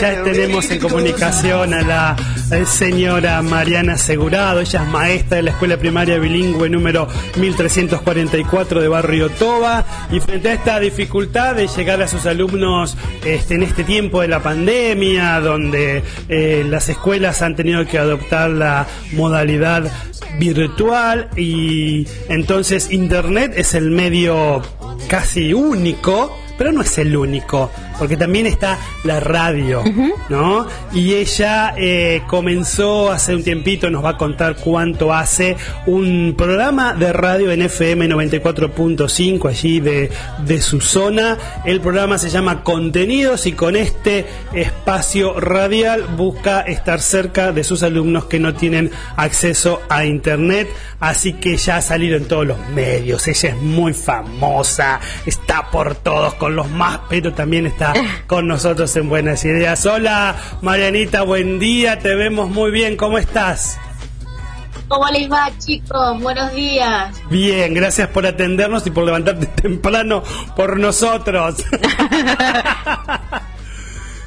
Ya tenemos en comunicación a la eh, señora Mariana Segurado, ella es maestra de la Escuela Primaria Bilingüe número 1344 de Barrio Toba. Y frente a esta dificultad de llegar a sus alumnos este, en este tiempo de la pandemia, donde eh, las escuelas han tenido que adoptar la modalidad virtual y entonces Internet es el medio casi único pero no es el único, porque también está la radio, ¿no? Y ella eh, comenzó hace un tiempito, nos va a contar cuánto hace, un programa de radio en FM 94.5 allí de, de su zona. El programa se llama Contenidos y con este espacio radial busca estar cerca de sus alumnos que no tienen acceso a Internet, así que ya ha salido en todos los medios, ella es muy famosa, está por todos con los más, pero también está con nosotros en Buenas Ideas. Hola, Marianita, buen día, te vemos muy bien, ¿cómo estás? ¿Cómo les va, chicos? Buenos días. Bien, gracias por atendernos y por levantarte temprano por nosotros.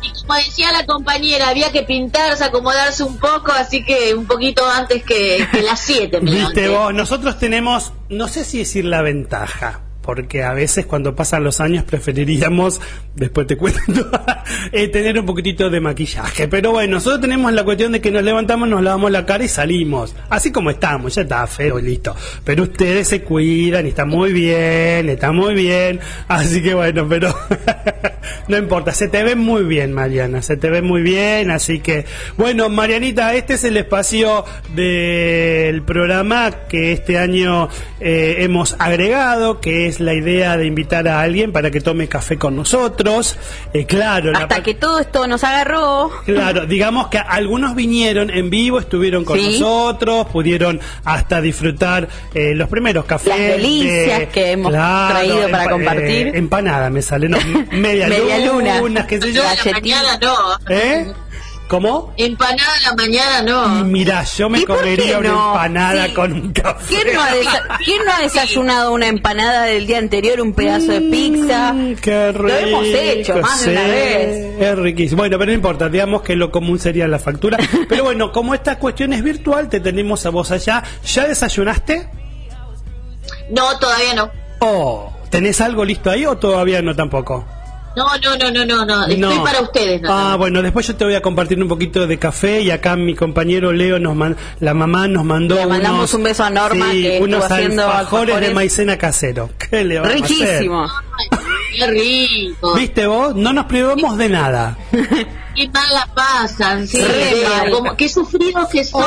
y como decía la compañera, había que pintarse, acomodarse un poco, así que un poquito antes que, las 7. Viste vos, nosotros tenemos, no sé si decir la ventaja, porque a veces cuando pasan los años preferiríamos, después te cuento, eh, tener un poquitito de maquillaje. Pero bueno, nosotros tenemos la cuestión de que nos levantamos, nos lavamos la cara y salimos. Así como estamos, ya está feo y listo. Pero ustedes se cuidan y está muy bien, está muy bien. Así que bueno, pero no importa, se te ve muy bien, Mariana, se te ve muy bien. Así que, bueno, Marianita, este es el espacio del programa que este año eh, hemos agregado, que es la idea de invitar a alguien para que tome café con nosotros. Eh, claro, hasta que todo esto nos agarró. Claro, digamos que algunos vinieron en vivo, estuvieron con nosotros, pudieron hasta disfrutar eh, los primeros cafés. Las delicias que hemos traído para compartir. Eh, empanada me sale, no, media, media luna, luna, qué sé yo. no. ¿Eh? ¿Cómo? Empanada a la mañana no. Y mira, yo me comería una empanada con un café. ¿Quién no, ha desayunado una empanada del día anterior, un pedazo de pizza? Mm, qué rico. Lo hemos hecho más de una vez. Es riquísimo. Bueno, pero no importa, digamos que lo común sería la factura. pero bueno, como esta cuestión es virtual, te tenemos a vos allá. ¿Ya desayunaste? No, todavía no. Oh, ¿tenés algo listo ahí o todavía no tampoco? No, no, no, no, no, Estoy para ustedes. ah, bueno, después yo te voy a compartir un poquito de café y acá mi compañero Leo nos la mamá nos mandó le mandamos un beso a Norma que unos haciendo alfajores de maicena casero. ¿Qué le va Riquísimo. A Qué rico. ¿Viste vos? No nos privamos de nada. qué mal la pasan, sí, como, qué sufridos que son.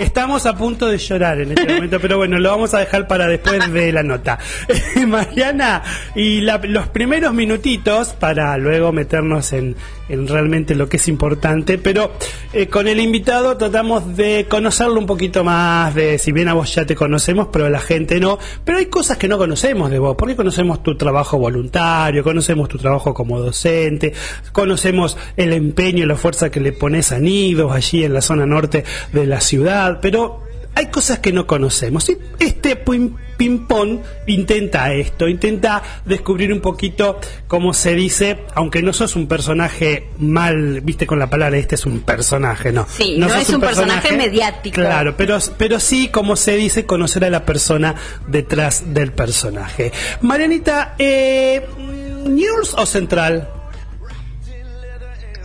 Estamos a punto de llorar en este momento, pero bueno, lo vamos a dejar para después de la nota. Mariana, y los primeros minutitos para luego meternos en, en realmente lo que es importante, pero eh, con el invitado tratamos de conocerlo un poquito más, de si bien a vos ya te conocemos, pero a la gente no, pero hay cosas que no conocemos de vos, porque conocemos tu trabajo voluntario, conocemos tu trabajo como docente, conocemos el empeño y la fuerza que le pones a nidos allí en la zona norte de la ciudad, pero hay cosas que no conocemos. Y este ping-pong intenta esto, intenta descubrir un poquito cómo se dice, aunque no sos un personaje mal, viste con la palabra, este es un personaje, no. Sí, no, es un personaje, mediático. Claro, pero, pero sí, como se dice, conocer a la persona detrás del personaje. Marianita, eh, ¿News o Central?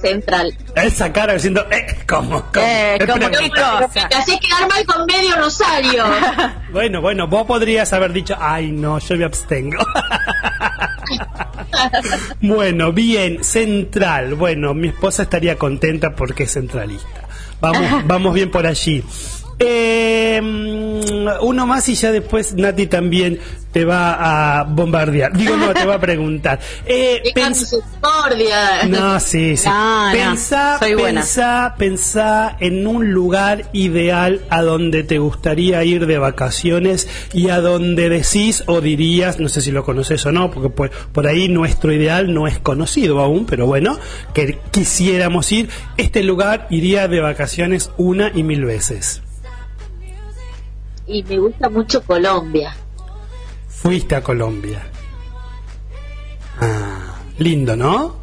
Central. Esa cara diciendo, eh, ¿cómo? ¿Cómo? Eh, ¿cómo qué cosa? Quedar mal con medio rosario. bueno, bueno, vos podrías haber dicho, ay, no, yo me abstengo. bueno, bien, central. Bueno, mi esposa estaría contenta porque es centralista. Vamos, vamos bien por allí. Eh, uno más y ya después Nati también te va a bombardear. Digo, no, te va a preguntar. Eh, pens- no, sí, sí. No, pensá, pensá en un lugar ideal a donde te gustaría ir de vacaciones y a donde decís o dirías, no sé si lo conoces o no, porque por, por ahí nuestro ideal no es conocido aún, pero bueno, que quisiéramos ir. Este lugar iría de vacaciones una y mil veces. Y me gusta mucho Colombia. Fuiste a Colombia. Ah, lindo, ¿no?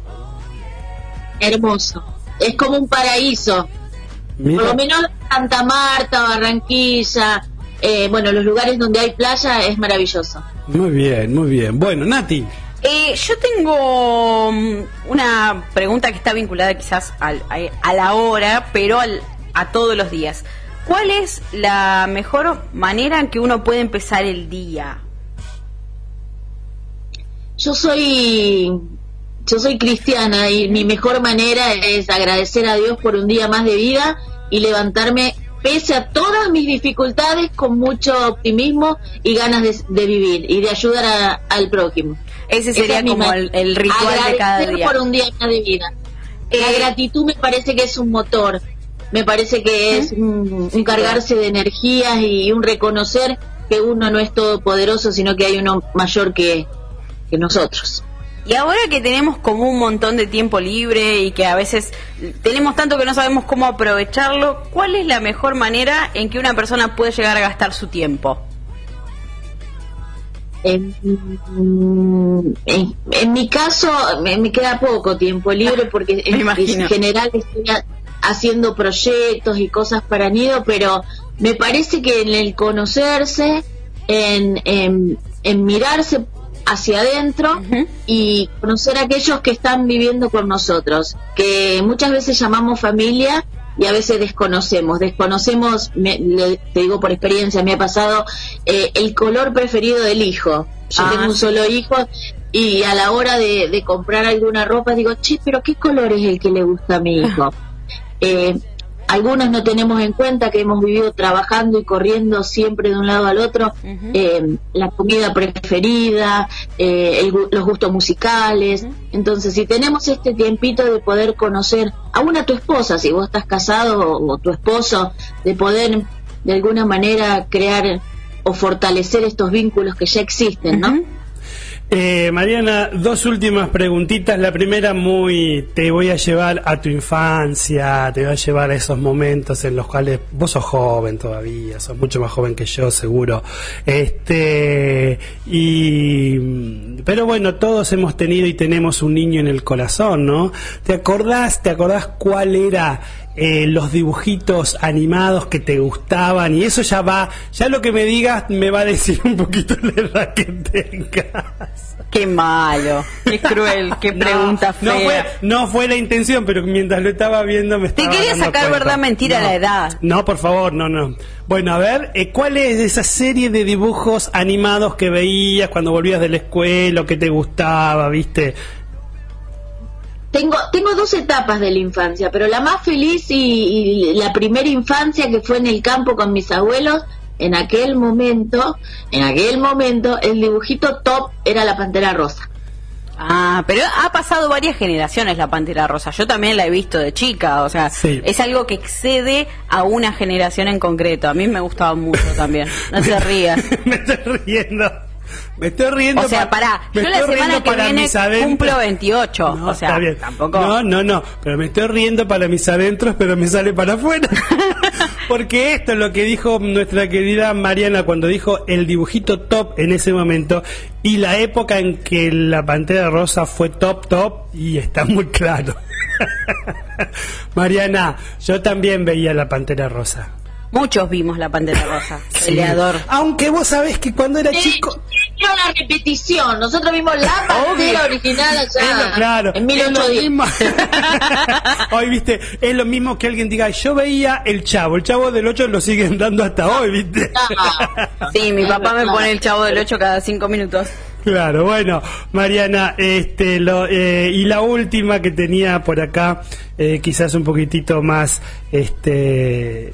Hermoso. Es como un paraíso. Por lo menos Santa Marta, Barranquilla, eh, bueno, los lugares donde hay playa es maravilloso. Muy bien, muy bien. Bueno, Nati. Eh, yo tengo mm, una pregunta que está vinculada quizás al- a, a la hora, pero al- a todos los días. ¿Cuál es la mejor manera en que uno puede empezar el día? Yo soy yo soy cristiana y mi mejor manera es agradecer a Dios por un día más de vida y levantarme pese a todas mis dificultades con mucho optimismo y ganas de, de vivir y de ayudar a- al prójimo. Ese sería es como el, el ritual de cada día. por un día más de vida. La Eh, gratitud me parece que es un motor, me parece que es un, un cargarse de energías y un reconocer que uno no es todopoderoso, sino que hay uno mayor que, que nosotros. Y ahora que tenemos como un montón de tiempo libre y que a veces tenemos tanto que no sabemos cómo aprovecharlo, ¿cuál es la mejor manera en que una persona puede llegar a gastar su tiempo? En, en- en mi caso me, me queda poco tiempo libre porque en, en general estoy haciendo proyectos y cosas para Nido, pero me parece que en el conocerse, en, en- en mirarse hacia adentro y conocer a aquellos que están viviendo con nosotros, que muchas veces llamamos familia y a veces desconocemos. Desconocemos, me- le- te digo por experiencia, me ha pasado eh, el color preferido del hijo. Yo Ah, tengo un solo hijo y a la hora de, de comprar alguna ropa digo, che, pero ¿qué color es el que le gusta a mi hijo? Eh, algunos no tenemos en cuenta que hemos vivido trabajando y corriendo siempre de un lado al otro, eh, la comida preferida, eh, el los gustos musicales. Entonces, si tenemos este tiempito de poder conocer aún a tu esposa, si vos estás casado o, o tu esposo, de poder de alguna manera crear o fortalecer estos vínculos que ya existen, ¿no? Eh, Mariana, dos últimas preguntitas. La primera muy, te voy a llevar a tu infancia, te voy a llevar a esos momentos en los cuales vos sos joven todavía, sos mucho más joven que yo, seguro. Este, y, pero bueno, todos hemos tenido y tenemos un niño en el corazón, ¿no? ¿Te acordás, te acordás cuál era eh, los dibujitos animados que te gustaban? Y eso ya va, ya lo que me digas me va a decir un poquito la edad que tengas. Qué malo, qué cruel, qué pregunta no, fea. No fue, no fue la intención, pero mientras lo estaba viendo me Te estaba quería dando sacar cuenta. verdad, mentira, No. la edad. No, por favor, no, no. Bueno, a ver, eh, ¿cuál es esa serie de dibujos animados que veías cuando volvías de la escuela que te gustaba, viste? Tengo, tengo dos etapas de la infancia, pero la más feliz y, y la primera infancia que fue en el campo con mis abuelos, en aquel momento, en aquel momento, el dibujito top era la pantera rosa. Ah, pero ha pasado varias generaciones la Pantera Rosa. Yo también la he visto de chica, o sea, Sí. es algo que excede a una generación en concreto. A mí me gustaba mucho también. No te rías. me estoy riendo. Me estoy riendo. O sea, pa- pará, me yo la semana que para viene mis adentros. cumplo 28, No, o sea, está bien. tampoco... No, no, no, pero me estoy riendo para mis adentros, pero me sale para afuera. Porque esto es lo que dijo nuestra querida Mariana cuando dijo el dibujito top en ese momento y la época en que la Pantera Rosa fue top top y está muy claro. Mariana, yo también veía la Pantera Rosa. Muchos vimos la Pantera Rosa, Sí. peleador. Aunque vos sabés que cuando era Eh, chico... Era la repetición, nosotros vimos la pantera original Es lo- allá claro, en es lo 1810. mismo. hoy, viste, es lo mismo que alguien diga, yo veía el chavo, el chavo del 8 lo siguen dando hasta hoy, viste. Sí, mi papá me pone el chavo del 8 cada 5 minutos. Claro, bueno, Mariana, este, lo, eh, y la última que tenía por acá, eh, quizás un poquitito más, este,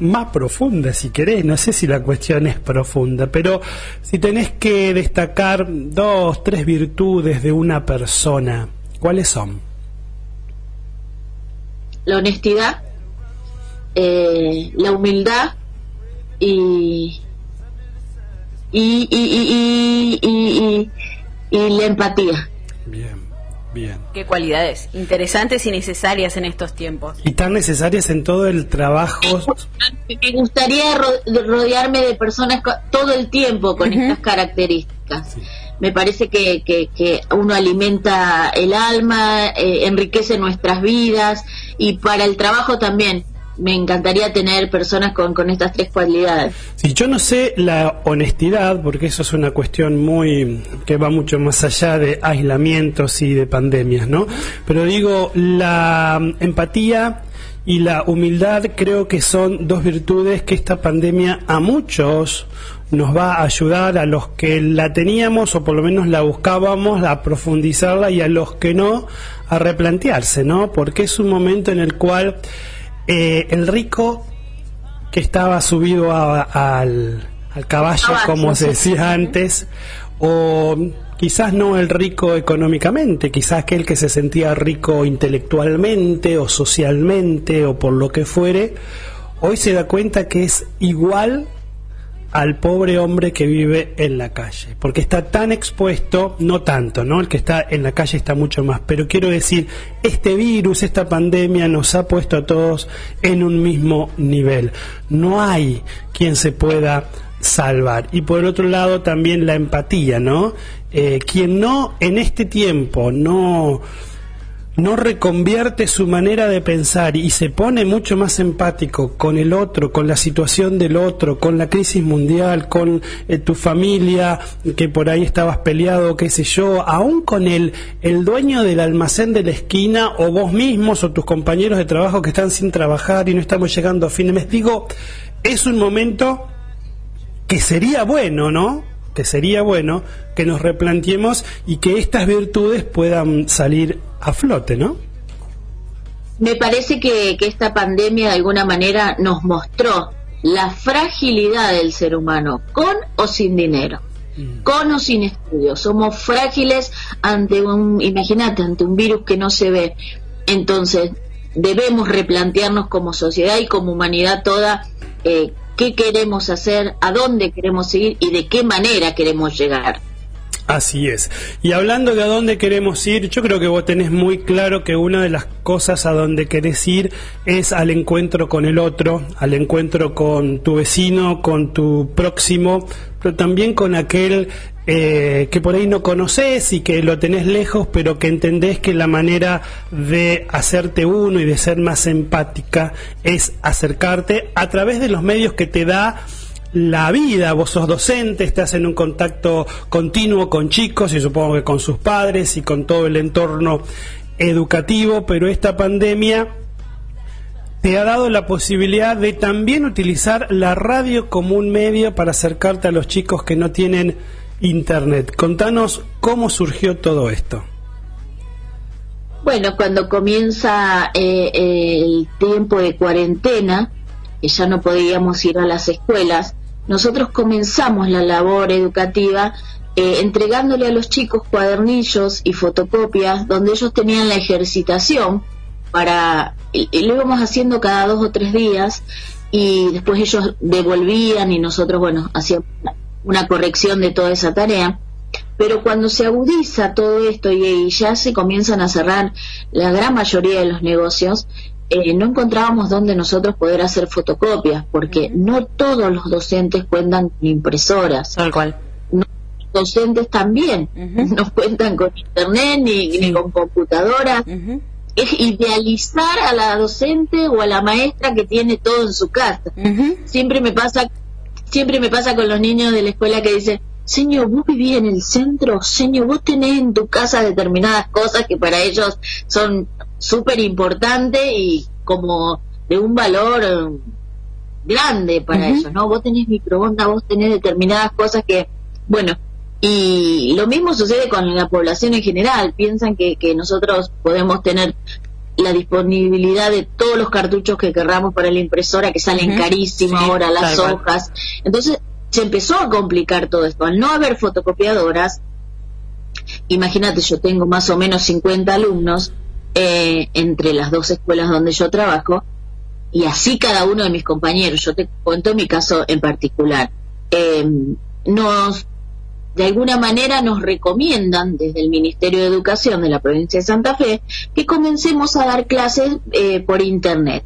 más profunda, si querés. No sé si la cuestión es profunda, pero si tenés que destacar dos, tres virtudes de una persona, ¿cuáles son? La honestidad, eh, la humildad y y, y, y, y, la empatía. Bien. Bien. Qué cualidades interesantes y necesarias en estos tiempos. Y tan necesarias en todo el trabajo. Me gustaría rodearme de personas todo el tiempo con estas características. Me parece que, que, uno alimenta el alma, eh, enriquece nuestras vidas y para el trabajo también me encantaría tener personas con, con estas tres cualidades. Sí, yo no sé la honestidad, porque eso es una cuestión muy que va mucho más allá de aislamientos y de pandemias, ¿no? Pero digo, la empatía y la humildad creo que son dos virtudes que esta pandemia a muchos nos va a ayudar, a los que la teníamos o por lo menos la buscábamos, a profundizarla y a los que no, a replantearse, ¿no? Porque es un momento en el cual eh, el rico que estaba subido al, caballo, como se decía antes, o quizás no el rico económicamente, quizás aquel que se sentía rico intelectualmente o socialmente o por lo que fuere, hoy se da cuenta que es igual al pobre hombre que vive en la calle, porque está tan expuesto, no tanto, ¿no? El que está en la calle está mucho más, pero quiero decir, este virus, esta pandemia nos ha puesto a todos en un mismo nivel. No hay quien se pueda salvar. Y por otro lado también la empatía, ¿no? Eh, quien no en este tiempo no no reconvierte su manera de pensar y se pone mucho más empático con el otro, con la situación del otro, con la crisis mundial, con eh, tu familia, que por ahí estabas peleado, qué sé yo, aún con el, el dueño del almacén de la esquina o vos mismos o tus compañeros de trabajo que están sin trabajar y no estamos llegando a fin de mes. Digo, es un momento que sería bueno, ¿no? Que sería bueno que nos replanteemos y que estas virtudes puedan salir a flote, ¿no? Me parece que, esta pandemia de alguna manera nos mostró la fragilidad del ser humano, con o sin dinero, mm. con o sin estudios. Somos frágiles ante un, imagínate, ante un virus que no se ve. Entonces, debemos replantearnos como sociedad y como humanidad toda eh, qué queremos hacer, a dónde queremos ir y de qué manera queremos llegar. Así es. Y hablando de a dónde queremos ir, yo creo que vos tenés muy claro que una de las cosas a donde querés ir es al encuentro con el otro, al encuentro con tu vecino, con tu próximo, pero también con aquel eh, que por ahí no conoces y que lo tenés lejos, pero que entendés que la manera de hacerte uno y de ser más empática es acercarte a través de los medios que te da la vida, vos sos docente, estás en un contacto continuo con chicos y supongo que con sus padres y con todo el entorno educativo, pero esta pandemia te ha dado la posibilidad de también utilizar la radio como un medio para acercarte a los chicos que no tienen internet. Contanos cómo surgió todo esto. Bueno, cuando comienza eh, el tiempo de cuarentena, que ya no podíamos ir a las escuelas, nosotros comenzamos la labor educativa eh, entregándole a los chicos cuadernillos y fotocopias donde ellos tenían la ejercitación para y, lo íbamos haciendo cada dos o tres días y después ellos devolvían y nosotros bueno hacíamos una corrección de toda esa tarea pero cuando se agudiza todo esto y, ya se comienzan a cerrar la gran mayoría de los negocios eh, no encontrábamos dónde nosotros poder hacer fotocopias, porque no todos los docentes cuentan con impresoras. Tal cual. los docentes también no cuentan con internet ni, con computadoras. Es idealizar a la docente o a la maestra que tiene todo en su casa. Siempre me pasa, siempre me pasa con los niños de la escuela que dicen, Señor, vos vivís en el centro, Señor, vos tenés en tu casa determinadas cosas que para ellos son súper importante y como de un valor eh, grande para ellos, ¿no? Vos tenés microondas, vos tenés determinadas cosas que, bueno, y lo mismo sucede con la población en general, piensan que, que nosotros podemos tener la disponibilidad de todos los cartuchos que querramos para la impresora, que salen carísimos ahora las hojas. Entonces se empezó a complicar todo esto. Al no haber fotocopiadoras, imagínate, yo tengo más o menos 50 alumnos eh, entre las dos escuelas donde yo trabajo, y así cada uno de mis compañeros, yo te cuento mi caso en particular, eh, nos de alguna manera nos recomiendan desde el Ministerio de Educación de la provincia de Santa Fe que comencemos a dar clases eh, por Internet.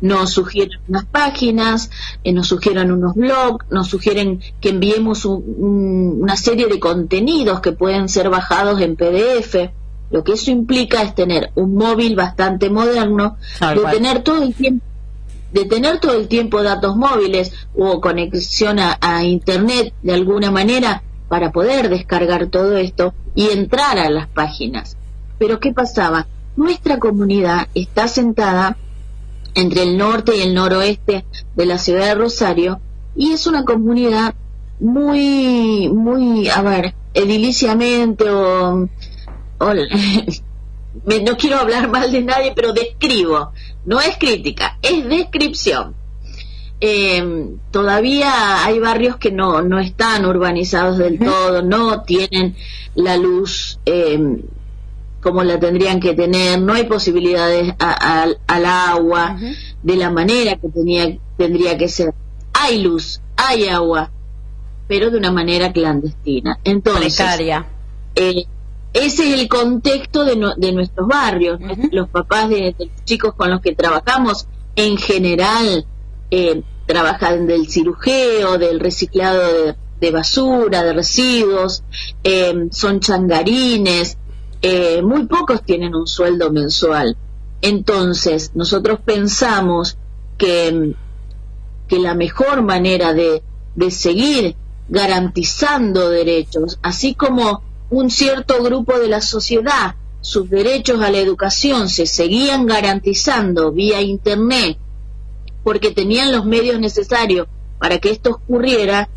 Nos sugieren unas páginas, eh, nos sugieren unos blogs, nos sugieren que enviemos una serie de contenidos que pueden ser bajados en PDF. Lo que eso implica es tener un móvil bastante moderno, de tener todo el tiempo de tener todo el tiempo datos móviles o conexión a internet de alguna manera para poder descargar todo esto y entrar a las páginas. Pero ¿qué pasaba? Nuestra comunidad está sentada entre el norte y el noroeste de la ciudad de Rosario y es una comunidad muy, muy, a ver, ediliciamente o, no quiero hablar mal de nadie, pero describo, no es crítica, es descripción eh, todavía hay barrios que no, no están urbanizados del todo, no tienen la luz eh, como la tendrían que tener, no hay posibilidades al agua de la manera que tenía, tendría que ser. Hay luz, hay agua, pero de una manera clandestina. Entonces, eh, ese es el contexto de, de nuestros barrios. Los papás de, de los chicos con los que trabajamos en general eh, trabajan del cirujeo, del reciclado de, basura, de residuos, eh, son changarines, eh, muy pocos tienen un sueldo mensual. Entonces, nosotros pensamos que, que la mejor manera de, de seguir garantizando derechos, así como un cierto grupo de la sociedad, sus derechos a la educación se seguían garantizando vía Internet, porque tenían los medios necesarios para que esto ocurriera,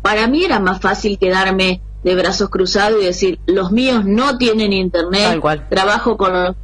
para mí era más fácil quedarme de brazos cruzados y decir, los míos no tienen internet, trabajo con los,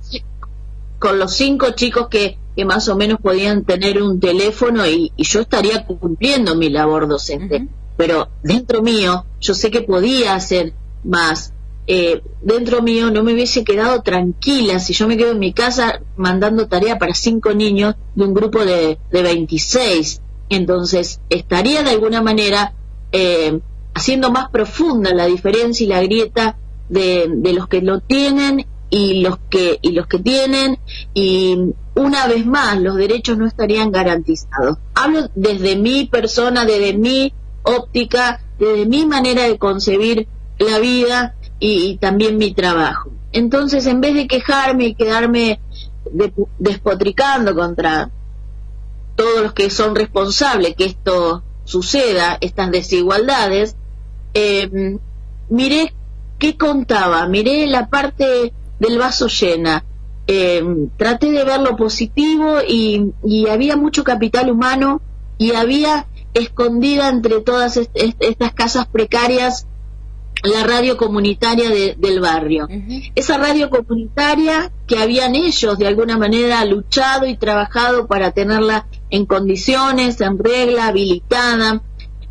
con los cinco chicos que, que más o menos podían tener un teléfono y, yo estaría cumpliendo mi labor docente. Pero dentro mío, yo sé que podía hacer más. Eh, dentro mío no me hubiese quedado tranquila si yo me quedo en mi casa mandando tarea para cinco niños de un grupo de, de 26. Entonces, estaría de alguna manera eh, haciendo más profunda la diferencia y la grieta de, de, los que lo tienen y los que y los que tienen y una vez más los derechos no estarían garantizados. Hablo desde mi persona, desde mi óptica, desde mi manera de concebir la vida y, también mi trabajo. Entonces, en vez de quejarme y quedarme despotricando contra todos los que son responsables que esto suceda, estas desigualdades, eh, miré qué contaba, miré la parte del vaso llena, eh, traté de ver lo positivo y, y, había mucho capital humano y había escondida entre todas estas casas precarias la radio comunitaria del barrio. Esa radio comunitaria que habían ellos de alguna manera luchado y trabajado para tenerla en condiciones, en regla, habilitada.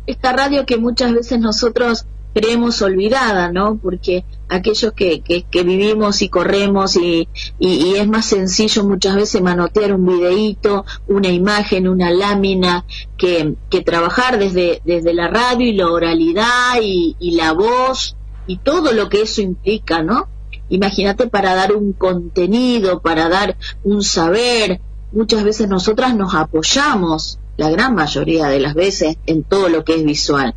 Esta radio que muchas veces nosotros creemos olvidada, ¿no? Porque aquellos que, que, vivimos y corremos y, y, es más sencillo muchas veces manotear un videíto, una imagen, una lámina, que, que trabajar desde, desde la radio y la oralidad y, y la voz y todo lo que eso implica, ¿no? Imagínate para dar un contenido, para dar un saber, muchas veces nosotras nos apoyamos, la gran mayoría de las veces, en todo lo que es visual.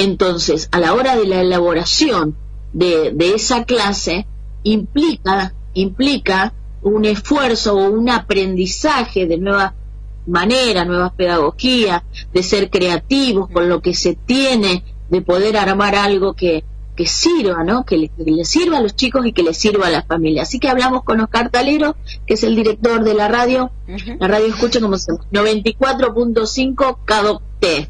Entonces, a la hora de la elaboración de, esa clase, implica, implica un esfuerzo o un aprendizaje de nuevas maneras, nuevas pedagogías, de ser creativos con lo que se tiene, de poder armar algo que, que sirva, ¿no? Que le, sirva a los chicos y que le sirva a la familia. Así que hablamos con Oscar Talero, que es el director de la radio. La radio escucha como se 94.5 KDOT.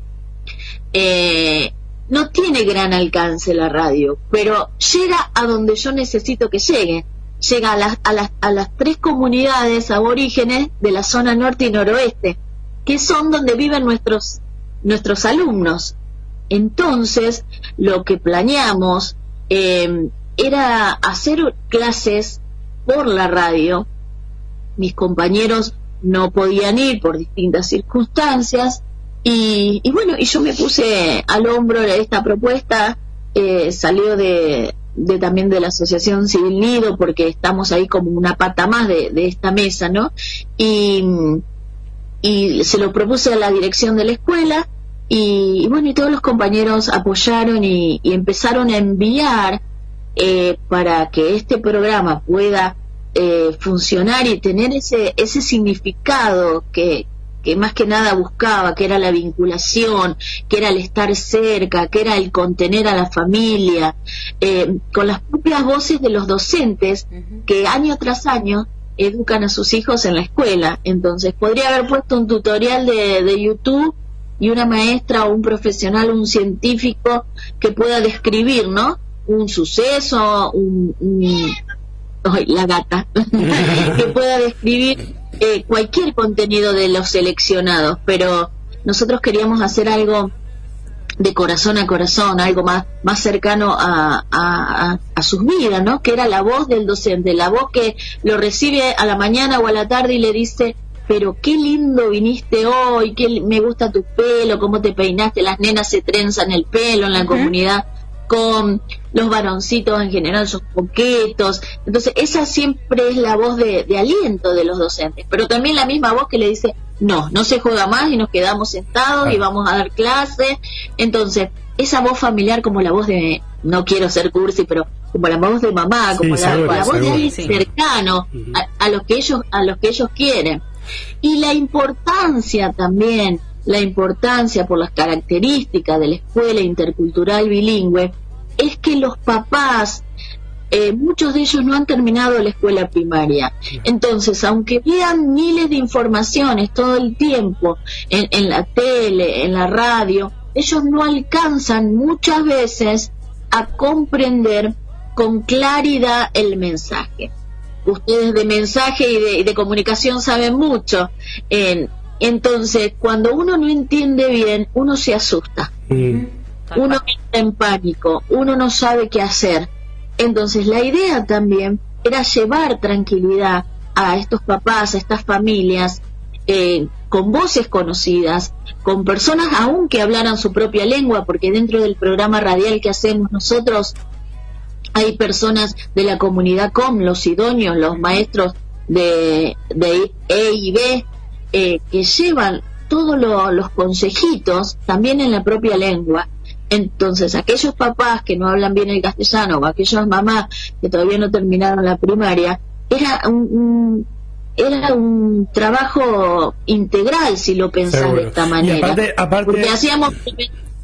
Eh, no tiene gran alcance la radio, pero llega a donde yo necesito que llegue. llega a las, a las, a las tres comunidades aborígenes de la zona norte y noroeste, que son donde viven nuestros, nuestros alumnos. Entonces, lo que planeamos eh, era hacer clases por la radio. Mis compañeros no podían ir por distintas circunstancias y, bueno, y yo me puse al hombro esta propuesta, eh, salió de, de, también de la Asociación Civil Nido, porque estamos ahí como una pata más de, esta mesa, ¿no? Y, y se lo propuse a la dirección de la escuela y, bueno, y todos los compañeros apoyaron y, empezaron a enviar eh, para que este programa pueda eh, funcionar y tener ese, ese significado que, que más que nada buscaba, que era la vinculación, que era el estar cerca, que era el contener a la familia, eh, con las propias voces de los docentes que año tras año educan a sus hijos en la escuela. Entonces, podría haber puesto un tutorial de, de YouTube y una maestra o un profesional, un científico que pueda describir, ¿no? Un suceso, un, la gata, que pueda describir eh, cualquier contenido de los seleccionados, pero nosotros queríamos hacer algo de corazón a corazón, algo más, más cercano a, a, a, sus vidas, ¿no? Que era la voz del docente, la voz que lo recibe a la mañana o a la tarde y le dice, pero qué lindo viniste hoy, qué me gusta tu pelo, cómo te peinaste, las nenas se trenzan el pelo en la comunidad con los varoncitos en general son coquetos, entonces esa siempre es la voz de, aliento de los docentes, pero también la misma voz que le dice, no, no se juega más y nos quedamos sentados y vamos a dar clases, entonces esa voz familiar como la voz de, no quiero ser cursi, pero como la voz de mamá, como la, voz de alguien cercano a, a, los que ellos, a los que ellos quieren. Y la importancia también, la importancia por las características de la escuela intercultural bilingüe, es que los papás, eh, muchos de ellos no han terminado la escuela primaria. Entonces, aunque vean miles de informaciones todo el tiempo en, en la tele, en la radio, ellos no alcanzan muchas veces a comprender con claridad el mensaje ustedes de mensaje y de, comunicación saben mucho. Entonces, cuando uno no entiende bien, uno se asusta. Uno está en pánico, uno no sabe qué hacer. Entonces, la idea también era llevar tranquilidad a estos papás, a estas familias, eh, con voces conocidas, con personas aún que hablaran su propia lengua, porque dentro del programa radial que hacemos nosotros hay personas de la comunidad com, los idóneos, los maestros de, de E y B, eh, que llevan todos los consejitos también en la propia lengua. Entonces, aquellos papás que no hablan bien el castellano o aquellas mamás que todavía no terminaron la primaria, era un, era un trabajo integral si lo pensás de esta manera. Porque hacíamos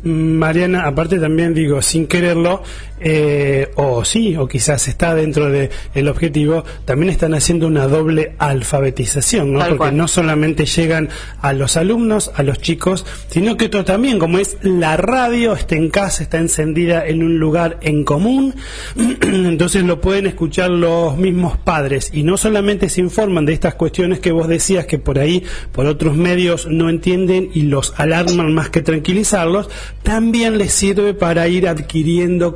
Mariana, aparte también digo, sin quererlo, eh, o sí, o quizás está dentro del el objetivo, también están haciendo una doble alfabetización, ¿no? Porque no solamente llegan a los alumnos, a los chicos, sino que todo también, como es la radio, está en casa, está encendida en un lugar en común, entonces lo pueden escuchar los mismos padres y no solamente se informan de estas cuestiones que vos decías que por ahí, por otros medios no entienden y los alarman más que tranquilizarlos, también les sirve para ir adquiriendo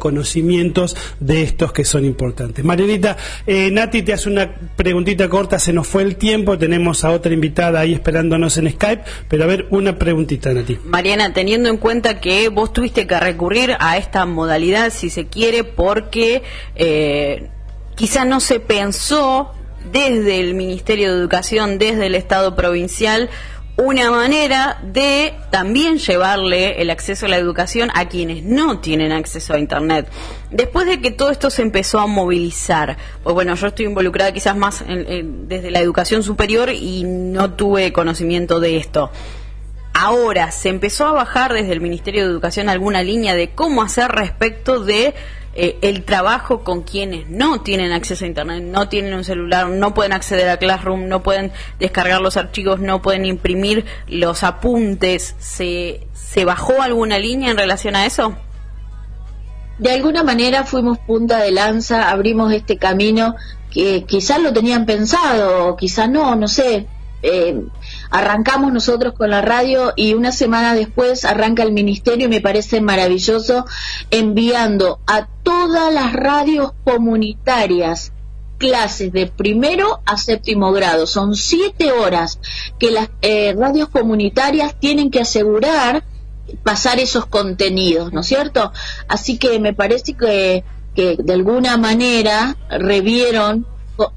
de estos que son importantes. Marianita, eh, Nati te hace una preguntita corta, se nos fue el tiempo, tenemos a otra invitada ahí esperándonos en Skype, pero a ver, una preguntita, Nati. Mariana, teniendo en cuenta que vos tuviste que recurrir a esta modalidad, si se quiere, porque eh, quizá no se pensó desde el Ministerio de Educación, desde el Estado provincial, una manera de también llevarle el acceso a la educación a quienes no tienen acceso a Internet. Después de que todo esto se empezó a movilizar, pues bueno, yo estoy involucrada quizás más desde la educación superior y no tuve conocimiento de esto. Ahora se empezó a bajar desde el Ministerio de Educación alguna línea de cómo hacer respecto de eh, el trabajo con quienes no tienen acceso a Internet, no tienen un celular, no pueden acceder a Classroom, no pueden descargar los archivos, no pueden imprimir los apuntes. ¿Se, se bajó alguna línea en relación a eso? de alguna manera fuimos punta de lanza, abrimos este camino que quizás lo tenían pensado, quizás no, no sé. Eh, arrancamos nosotros con la radio y una semana después arranca el ministerio y me parece maravilloso enviando a todas las radios comunitarias clases de primero a séptimo grado. Son siete horas que las eh, radios comunitarias tienen que asegurar pasar esos contenidos, ¿no es cierto? Así que me parece que, que de alguna manera revieron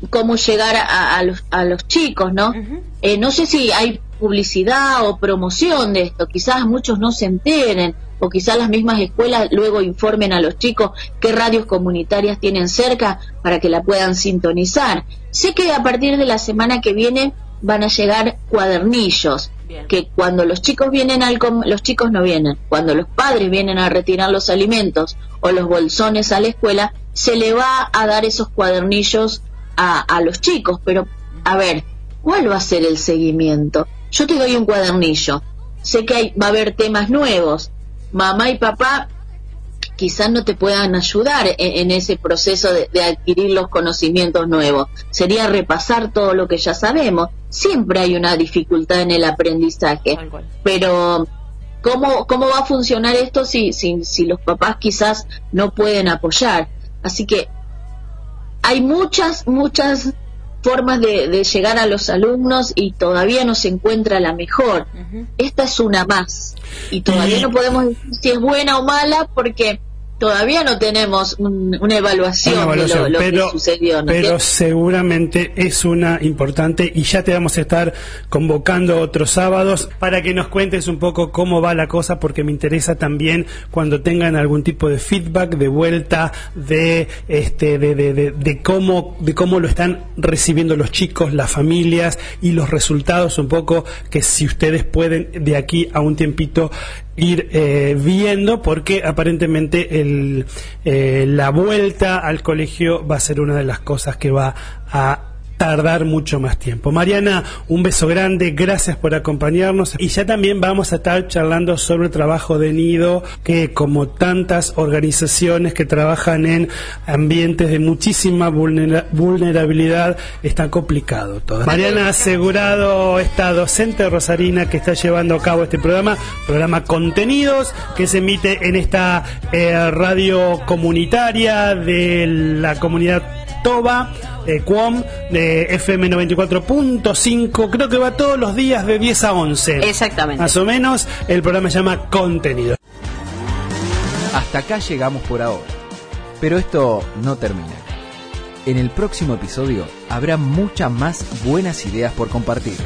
cómo llegar a, los, a los chicos, ¿no? Eh, no sé si hay publicidad o promoción de esto, quizás muchos no se enteren o quizás las mismas escuelas luego informen a los chicos qué radios comunitarias tienen cerca para que la puedan sintonizar. Sé que a partir de la semana que viene van a llegar cuadernillos que cuando los chicos vienen al los chicos no vienen, cuando los padres vienen a retirar los alimentos o los bolsones a la escuela, se le va a dar esos cuadernillos a, a los chicos, pero a ver, ¿cuál va a ser el seguimiento? Yo te doy un cuadernillo, sé que hay, va a haber temas nuevos, mamá y papá quizás no te puedan ayudar en, ese proceso de, adquirir los conocimientos nuevos. Sería repasar todo lo que ya sabemos. Siempre hay una dificultad en el aprendizaje, pero ¿cómo, ¿cómo va a funcionar esto si, si, si los papás quizás no pueden apoyar? Así que hay muchas, muchas formas de, llegar a los alumnos y todavía no se encuentra la mejor. Esta es una más. Y todavía no podemos decir si es buena o mala porque todavía no tenemos una evaluación, de lo, pero, que sucedió. pero seguramente es una importante y ya te vamos a estar convocando otros sábados para que nos cuentes un poco cómo va la cosa porque me interesa también cuando tengan algún tipo de feedback, de vuelta, de este, de, de, de cómo, de cómo lo están recibiendo los chicos, las familias y los resultados un poco que si ustedes pueden de aquí a un tiempito ir eh, viendo porque aparentemente el, eh, la vuelta al colegio va a ser una de las cosas que va a tardar mucho más tiempo. Mariana, un beso grande, gracias por acompañarnos y ya también vamos a estar charlando sobre el trabajo de nido, que como tantas organizaciones que trabajan en ambientes de muchísima vulnerabilidad, está complicado todo. Mariana asegurado esta docente rosarina que está llevando a cabo este programa, programa Contenidos, que se emite en esta eh, radio comunitaria de la comunidad Toba, eh, de FM 94.5. Creo que va todos los días de 10 a 11. Exactamente. Más o menos. El programa se llama Contenido. Hasta acá llegamos por ahora. Pero esto no termina. En el próximo episodio habrá muchas más buenas ideas por compartir.